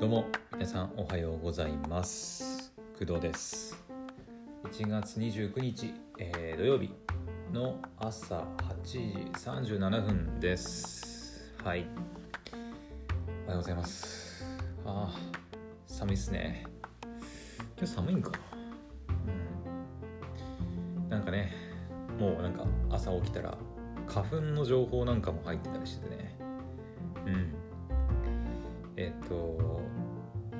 どうも皆さんおはようございます。工藤です。1月29日、えー、土曜日の朝8時37分です。はい。おはようございます。あー寒いっすね。今日寒いんかな？うん。なんかねもうなんか朝起きたら花粉の情報なんかも入ってたりしててね。うん。えっ、と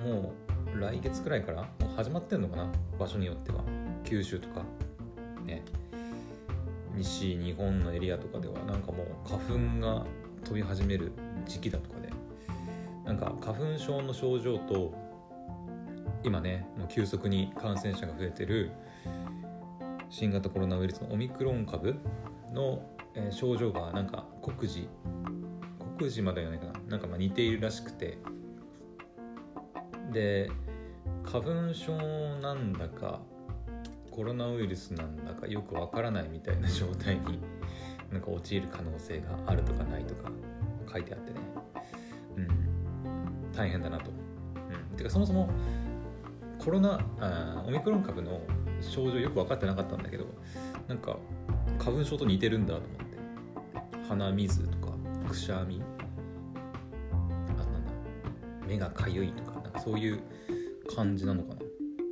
もう来月くらいからもう始まってんのかな？場所によっては。九州とか。ね。西日本のエリアとかではなんかもう花粉が飛び始める時期だとかで。なんか花粉症の症状と今ねもう急速に感染者が増えてる新型コロナウイルスのオミクロン株の、え症状がなんか酷似酷似まではないかな。なんかま似ているらしくて。で花粉症なんだかコロナウイルスなんだかよくわからないみたいな状態に なんか陥る可能性があるとかないとか書いてあってね。うん。大変だなと、うん、てかそもそもコロナあオミクロン株の症状よく分かってなかったんだけどなんか花粉症と似てるんだと思って。鼻水とかくしゃみ。あなんだ。目がかゆいとか。そういう感じなのかな。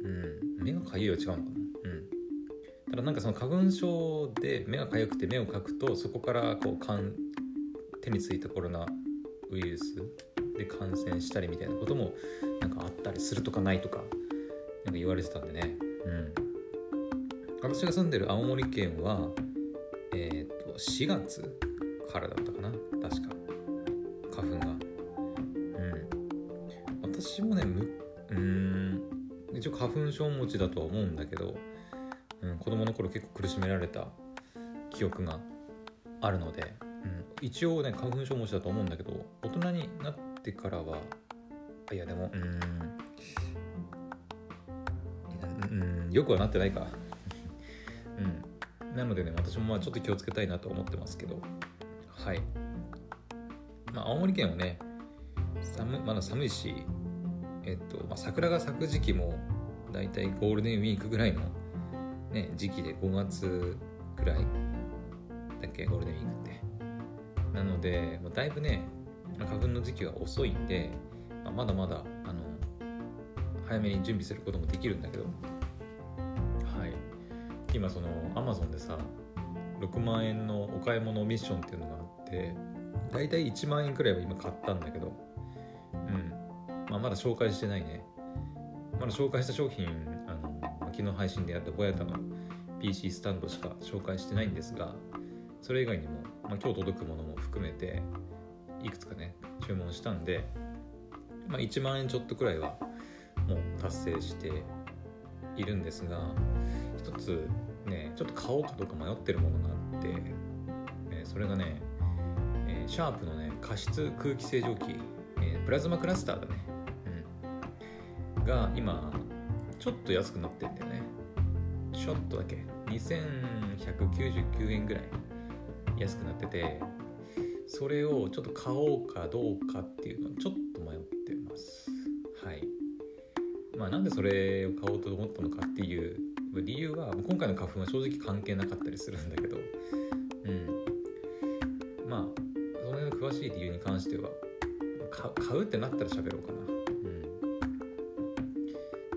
うん。目がかゆいは違うのかな。うん。ただなんかその花粉症で目がかゆくて目をかくとそこからこうかん手についたコロナウイルスで感染したりみたいなこともなんかあったりするとかないとかなか言われてたんでね。うん。私が住んでる青森県はえっ、と4月からだったかな。確か。花粉が。私もねむうーん。一応花粉症持ちだとは思うんだけど、うん、子供の頃結構苦しめられた記憶があるので、うん、一応ね花粉症持ちだと思うんだけど大人になってからはいやでもうーん。うんよくはなってないか。うん。なのでね私もまあちょっと気をつけたいなと思ってますけど。はい。まあ青森県はね寒まだ寒いしえっと、まあ、桜が咲く時期もだいたいゴールデンウィークぐらいのね時期で5月ぐらいだっけゴールデンウィークって。なので、まあ、だいぶね花粉の時期は遅いんで、まあ、まだまだあの早めに準備することもできるんだけど。はい。今そのアマゾンでさ6万円のお買い物ミッションっていうのがあってだいたい1万円くらいは今買ったんだけど。まあ、まだ紹介してないね。まだ紹介した商品あの昨日配信でやったボヤタの PC スタンドしか紹介してないんですがそれ以外にも、まあ、今日届くものも含めていくつかね注文したんで、まあ、1万円ちょっとくらいはもう達成しているんですが一つねちょっと買おうかどうか迷ってるものがあって、えーそれがね、えーシャープのね加湿空気清浄機、えープラズマクラスターだね、が今ちょっと安くなってんだよね。ちょっとだけ。2199円ぐらい安くなっててそれをちょっと買おうかどうかっていうのはちょっと迷ってます。はい。まあなんでそれを買おうと思ったのかっていう理由は今回の花粉は正直関係なかったりするんだけど。うん。まあその辺の詳しい理由に関しては買うってなったら喋ろうかな。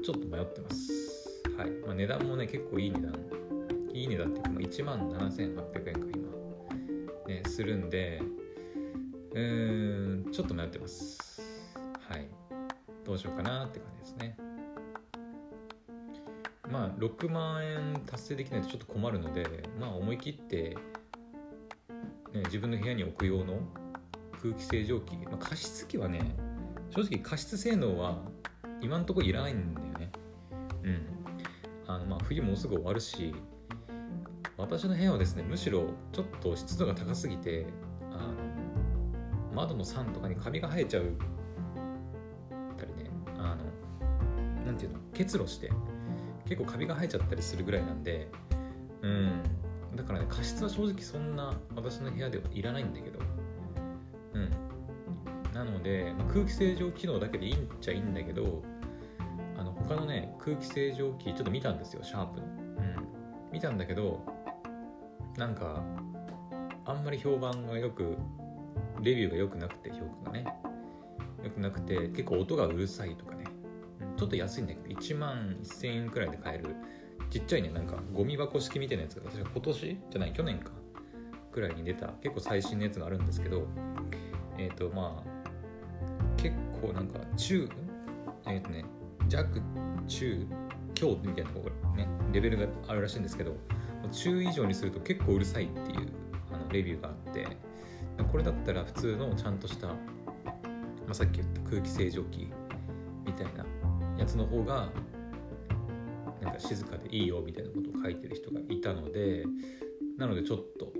ちょっと迷ってます。はい、まあ、値段もね結構いい値段。いい値段っていうか、まあ、1万7800円か今。ねするんで。うーんちょっと迷ってます。はい。どうしようかなって感じですね。まあ6万円達成できないとちょっと困るのでまあ思い切って、ね、自分の部屋に置く用の空気清浄機、まあ、加湿器はね正直加湿性能は今のところいらないんだよね。うんあのまあ冬もうすぐ終わるし私の部屋はですねむしろちょっと湿度が高すぎてあの窓の桟とかにカビが生えちゃうたりねあのなんていうの結露して結構カビが生えちゃったりするぐらいなんでうんだからね加湿は正直そんな私の部屋ではいらないんだけどうん。なので、まあ、空気清浄機能だけでいいんちゃいいんだけど他のね空気清浄機ちょっと見たんですよシャープの、うん、見たんだけどなんかあんまり評判がよくレビューが良くなくて評価がね。良くなくて結構音がうるさいとかね、うん、ちょっと安いんだけど1万1000円くらいで買える。ちっちゃいねなんかゴミ箱式みたいなやつが私は今年じゃない去年か。くらいに出た結構最新のやつがあるんですけどえっ、ー、とまあ結構なんか中えっ、ー、とね弱中強みたいなところねレベルがあるらしいんですけど中以上にすると結構うるさいっていうあのレビューがあってこれだったら普通のちゃんとした、まあ、さっき言った空気清浄機みたいなやつの方がなんか静かでいいよみたいなことを書いてる人がいたのでなのでちょっと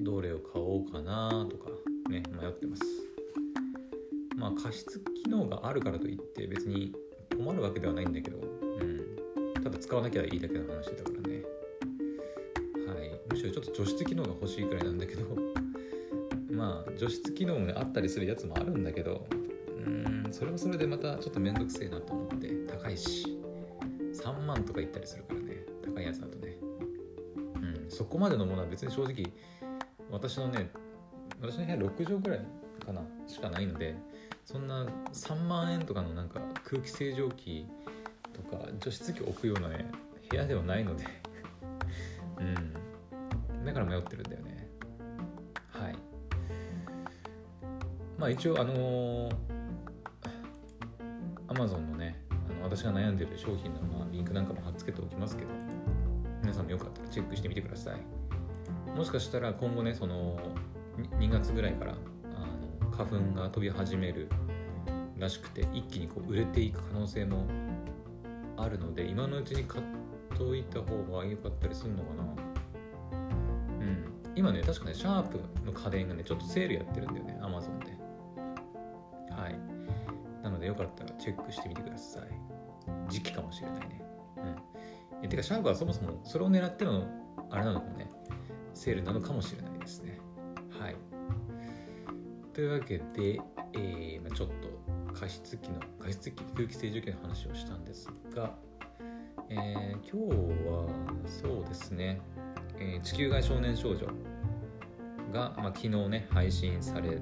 どれを買おうかなとかね迷ってます。まあ加湿機能があるからといって別に困るわけではないんだけど、うん、ただ使わなきゃいいだけの話だからね。はい。むしろちょっと除湿機能が欲しいくらいなんだけど まあ除湿機能があったりするやつもあるんだけどうんそれはそれでまたちょっとめんどくせえなと思って高いし3万とかいったりするからね高いやつだとね。うんそこまでのものは別に正直私のね私の部屋6畳ぐらいかなしかないのでそんな3万円とかのなんか空気清浄機とか除湿機置くようなね部屋ではないので。うん。だから迷ってるんだよね。はい。まあ一応あのー、Amazon のねあの私が悩んでる商品の、まあ、リンクなんかも貼っつけておきますけど皆さんもよかったらチェックしてみてください。もしかしたら今後ねその2月ぐらいから花粉が飛び始めるらしくて一気にこう売れていく可能性もあるので今のうちに買っといた方が良かったりするのかな。うん。今ね確かねシャープの家電がねちょっとセールやってるんだよね Amazon で。はい。なのでよかったらチェックしてみてください。時期かもしれないね。うん。えてかシャープはそもそもそれを狙ってのあれなのかもね。セールなのかもしれな。い。というわけで、えーまあ、ちょっと加湿器の加湿器空気清浄機の話をしたんですが、えー、今日はそうですね、えー、地球外少年少女が、まあ、昨日ね配信され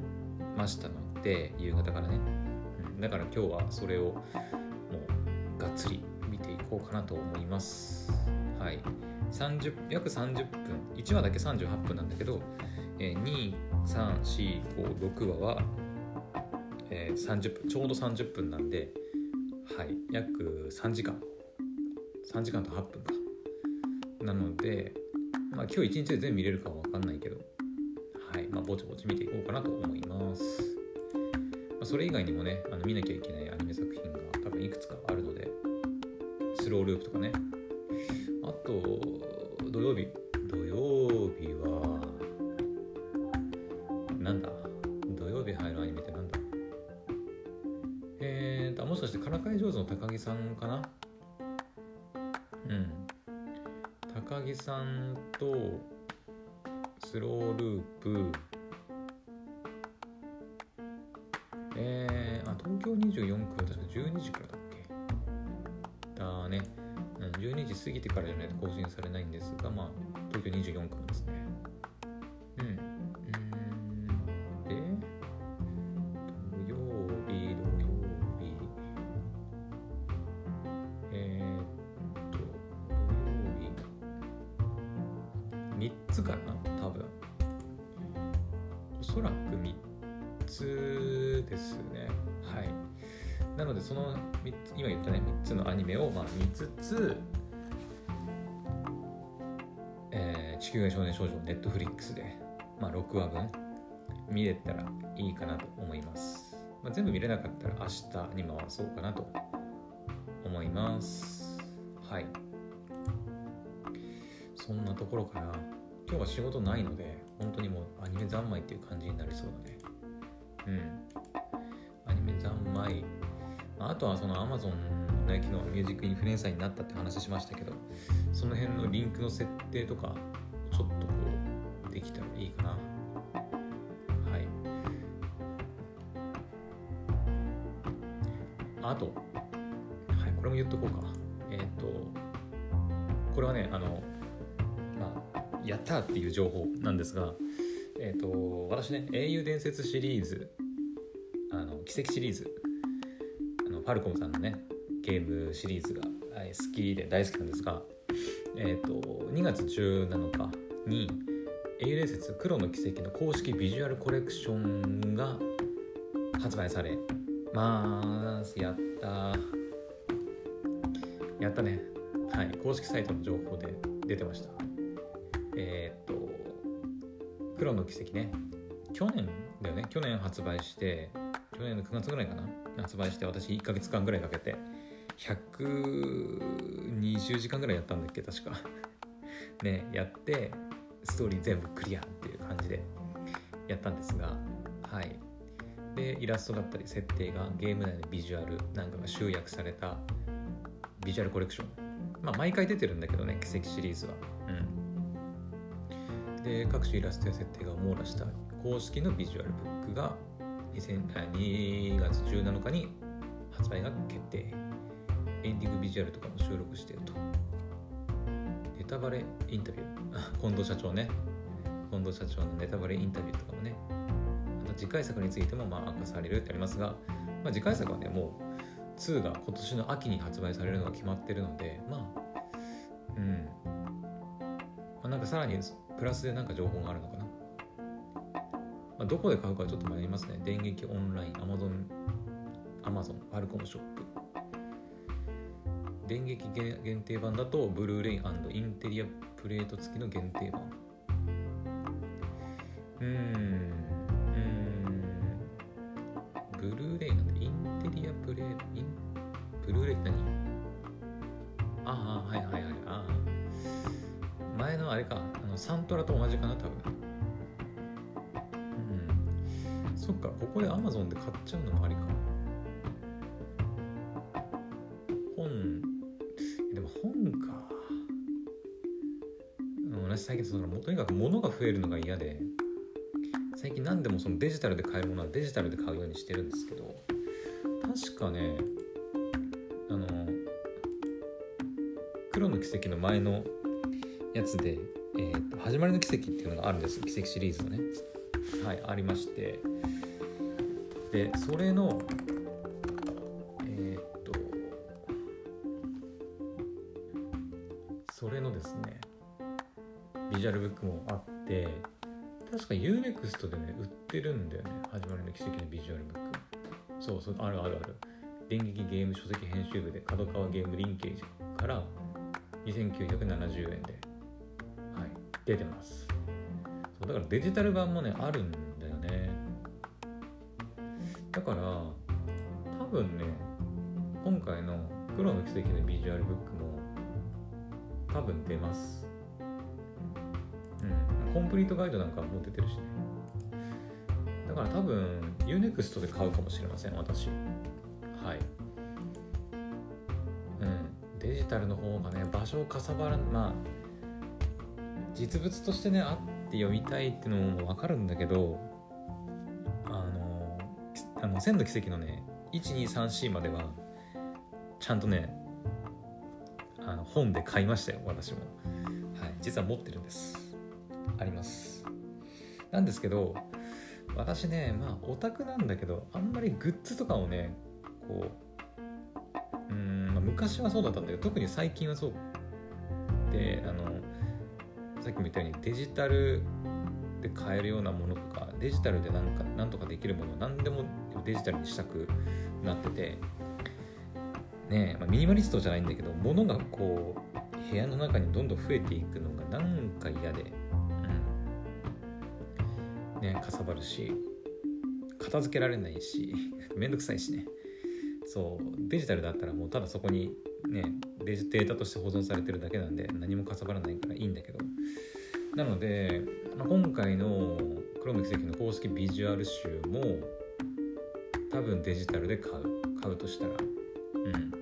ましたので夕方からね、うん、だから今日はそれをもうがっつり見ていこうかなと思います。はい。30約30分1話だけ38分なんだけど、えー、3456話は、えー、30分ちょうど30分なんではい約3時間。3時間と8分か。なのでまあ今日1日で全部見れるかは分かんないけどはいまあぼちぼち見ていこうかなと思います。まあ、それ以外にもねあの見なきゃいけないアニメ作品が多分いくつかあるのでスローループとかね。あと土曜日。土曜日はさんかな？うん。高木さんとスローループ。えー、あ東京24区は確か。12時からだっけ？だね。うん12時過ぎてからじゃないと更新されないんですが、まあ、東京24区ですね。おそらく3つですね。はい。なのでその3つ今言ったね3つのアニメをまあ見つつ地球外少年少女ネットフリックスで、まあ、6話分見れたらいいかなと思います。まあ、全部見れなかったら明日に回そうかなと思います。はい。そんなところかな。今日は仕事ないので、本当にもうアニメ三昧っていう感じになりそうだね。うん。アニメ三昧。あとはその Amazon のね、昨日ミュージックインフルエンサーになったって話しましたけど、その辺のリンクの設定とか、ちょっとこうできたらいいかなはいあと、はい、これも言っとこうか。えっ、ー、と、これはね、あの、やったっていう情報なんですが、えっ、ー、と、私ね、英雄伝説シリーズ、あの、奇跡シリーズ、あの、ファルコムさんのね、ゲームシリーズが好きで大好きなんですが、えっ、ー、と、2月17日に、英雄伝説黒の奇跡の公式ビジュアルコレクションが発売されます。やったやったね。はい。公式サイトの情報で出てました。黒の奇跡ね。去年だよね。去年発売して、去年の9月ぐらいかな。発売して私1ヶ月間ぐらいかけて、120時間ぐらいやったんだっけ、確か。ね、やって、ストーリー全部クリアっていう感じでやったんですが、はい。でイラストだったり設定がゲーム内のビジュアルなんかが集約されたビジュアルコレクションまあ毎回出てるんだけどね奇跡シリーズはで各種イラストや設定が網羅した公式のビジュアルブックが2月17日に発売が決定。エンディングビジュアルとかも収録していると。ネタバレインタビュー。近藤社長ね。近藤社長のネタバレインタビューとかもね。あと次回作についてもまあ明かされるってありますが、まあ、次回作はねもう2が今年の秋に発売されるのが決まってるのでまあうん。まあ、なんかさらにプラスでなんか情報があるのかな、まあ、どこで買うかちょっと迷いますね。電撃オンラインアマゾンアマゾンファルコムショップ。電撃限定版だとブルーレイインテリアプレート付きの限定版。うーん。ブルーレイなんでインテリアプレイインブルーレイって何？ああはいはいはい。ああ前のあれかあのサントラと同じかな多分。うん。そっかここで Amazon で買っちゃうのもありか。本でも本か。私最近そのとにかく物が増えるのが嫌で最近何でもそのデジタルで買えるものはデジタルで買うようにしてるんですけど確かねあの黒の奇跡の前のやつで、えーと「始まりの奇跡」っていうのがあるんです。奇跡シリーズのね。はいありまして。でそれのえっ、とそれのですねビジュアルブックもあって確か UNEXT でね売ってるんだよね。始まりの奇跡のビジュアルブック。そうそうあるあるある。電撃ゲーム書籍編集部で角川ゲームリンケージから2970円で出てます。そうだからデジタル版もねあるんだよね。だから多分ね今回の黒の奇跡のビジュアルブックも多分出ます。うんコンプリートガイドなんかも出てるしね。だから多分 UNEXT で買うかもしれません私。はい。うんデジタルの方がね場所をかさばらまあ実物としてねあって読みたいっていうのも分かるんだけどあのあの千の奇跡のね1234まではちゃんとねあの本で買いましたよ私も。はい実は持ってるんです。あります。なんですけど私ねまあオタクなんだけどあんまりグッズとかをねこううん、まあ、昔はそうだったんだけど特に最近はそう。であのさっきも言ったようにデジタルで買えるようなものとかデジタルでなんかなんとかできるもの何でもデジタルにしたくなってて。ねまあ、ミニマリストじゃないんだけど物がこう部屋の中にどんどん増えていくのがなんか嫌で。ねかさばるし。片付けられないし。めんどくさいしね。そうデジタルだったらもうただそこにねデジデータとして保存されてるだけなんで何もかさばらないからいいんだけど。なので、まあ、今回の黒の奇跡の公式ビジュアル集も多分デジタルで買う買うとしたらうん。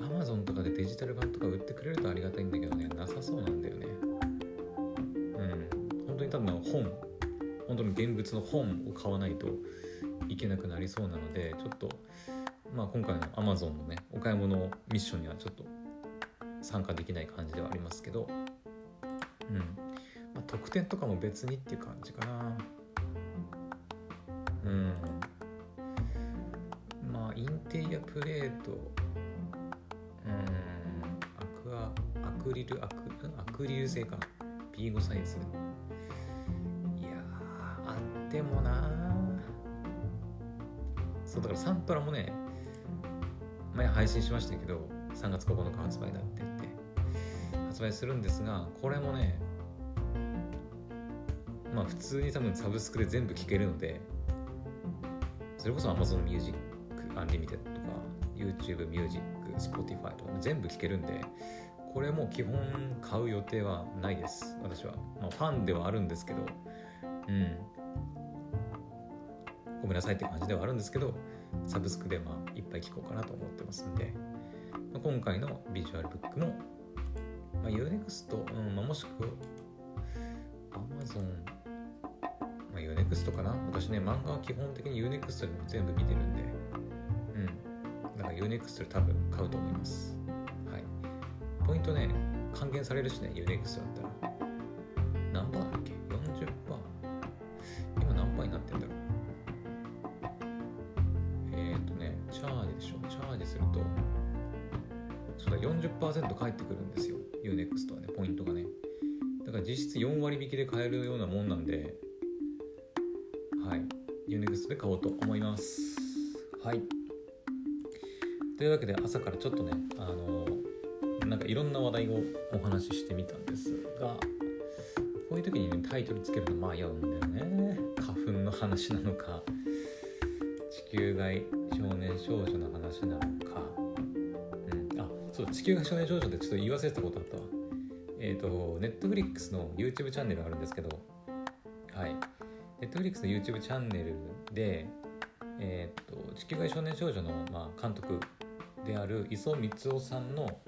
アマゾンとかでデジタル版とか売ってくれるとありがたいんだけどねなさそうなんだよね。に多分本本当に現物の本を買わないといけなくなりそうなのでちょっとまあ、今回の Amazon のねお買い物ミッションにはちょっと参加できない感じではありますけど、うん。まあ、特典とかも別にっていう感じかな。うん。まあインテリアプレート。うん。アクアアクリルアクアクリル製か P5 サイズ。いやあってもなそうだからサントラもね前配信しましたけど3月9日発売だって言って。発売するんですがこれもねまあ普通に多分サブスクで全部聴けるのでそれこそ Amazon Music Unlimited とか YouTube Music Spotify とか全部聴けるんでこれも基本買う予定はないです私は、まあ、ファンではあるんですけどうん。ごめんなさいって感じではあるんですけどサブスクでまあいっぱい聴こうかなと思ってますんで、今回のビジュアルブックも、まあ、UNEXT、うんまあ、もしくは Amazon まあ、UNEXT かな？私ね、漫画は基本的に UNEXT でも全部見てるんで、うん。だから UNEXT で多分買うと思います。はい。ポイントね、還元されるしね、UNEXT だったら。何パーだっけ ?40%? 今何パーになってんだろう？えっ、とね、チャージでしょ？チャージすると、そうだ、40%返ってくるんですよ。はい、UNEXT で買おうと思います。はい。というわけで朝からちょっとね、あのなんかいろんな話題をお話ししてみたんですが、こういう時にね、タイトルつけるの迷うんだよね。花粉の話なのか、地球外少年少女の話なのか、うん、あ、そう、地球外少年少女ってちょっと言い忘れてたことあったわ。えっ、ー、と、Netflix の YouTube チャンネルがあるんですけど、はい。Netflix の YouTube チャンネルで、えーと、地球外少年少女の、まあ、監督である磯光雄さんの、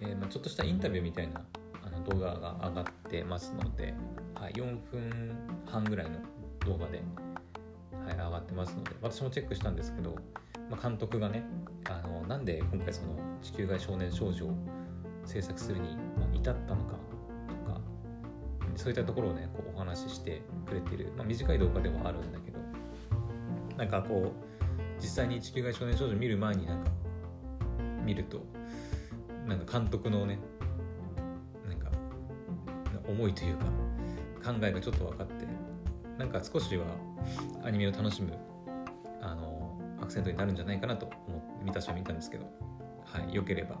えーまあ、ちょっとしたインタビューみたいなあの動画が上がってますので、はい、4分半ぐらいの動画で、はい、上がってますので私もチェックしたんですけど、まあ、監督がねあのなんで今回その地球外少年少女を制作するに至ったのかそういったところをねこうお話ししてくれてる、まあ、短い動画ではあるんだけど。なんかこう実際に地球外少年少女見る前になんか見るとなんか監督のねなんか思いというか考えがちょっと分かってなんか少しはアニメを楽しむあのアクセントになるんじゃないかなと思って見たしは見たんですけど。はいよければ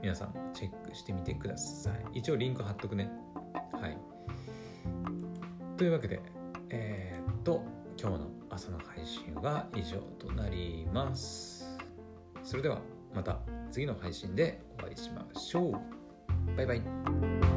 皆さんチェックしてみてください。一応リンク貼っとくね。というわけでえー、っと今日の朝の配信は以上となります。それではまた次の配信でお会いしましょう。バイバイ。